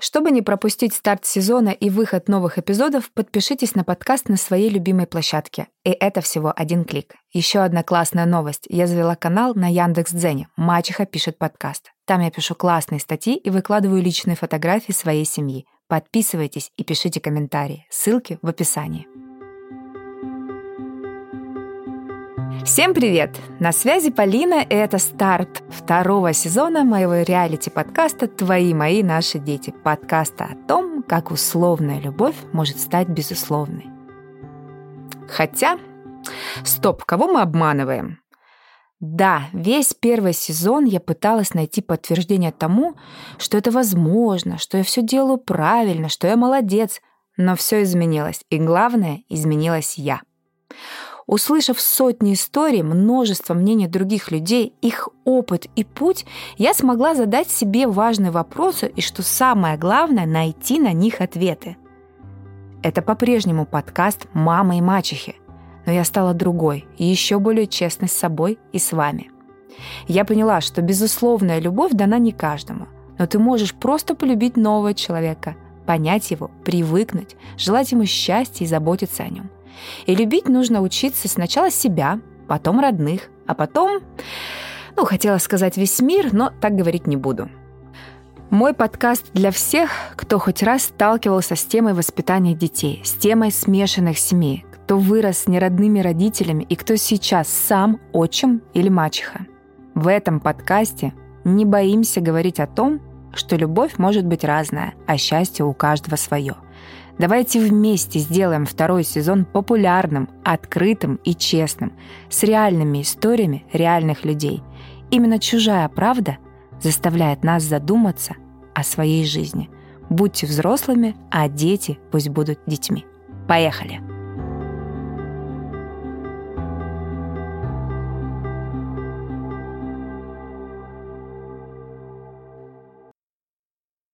Чтобы не пропустить старт сезона и выход новых эпизодов, подпишитесь на подкаст на своей любимой площадке. И это всего один клик. Еще одна классная новость. Я завела канал на Яндекс.Дзене «Мачеха пишет подкаст». Там я пишу классные статьи и выкладываю личные фотографии своей семьи. Подписывайтесь и пишите комментарии. Ссылки в описании. Всем привет! На связи Полина, и это старт второго сезона моего реалити-подкаста «Твои, мои, наши дети». Подкаста о том, как условная любовь может стать безусловной. Хотя, стоп, кого мы обманываем? Да, весь первый сезон я пыталась найти подтверждение тому, что это возможно, что я все делаю правильно, что я молодец, но все изменилось, и главное, изменилась я. Услышав сотни историй, множество мнений других людей, их опыт и путь, я смогла задать себе важные вопросы и, что самое главное, найти на них ответы. Это по-прежнему подкаст «Мама и мачехи», но я стала другой и еще более честной с собой и с вами. Я поняла, что безусловная любовь дана не каждому, но ты можешь просто полюбить нового человека, понять его, привыкнуть, желать ему счастья и заботиться о нем – и любить нужно учиться сначала себя, потом родных, а потом, ну, хотела сказать весь мир, но так говорить не буду. Мой подкаст для всех, кто хоть раз сталкивался с темой воспитания детей, с темой смешанных семей, кто вырос с неродными родителями и кто сейчас сам отчим или мачеха. В этом подкасте не боимся говорить о том, что любовь может быть разная, а счастье у каждого свое – Давайте вместе сделаем второй сезон популярным, открытым и честным, с реальными историями реальных людей. Именно чужая правда заставляет нас задуматься о своей жизни. Будьте взрослыми, а дети пусть будут детьми. Поехали!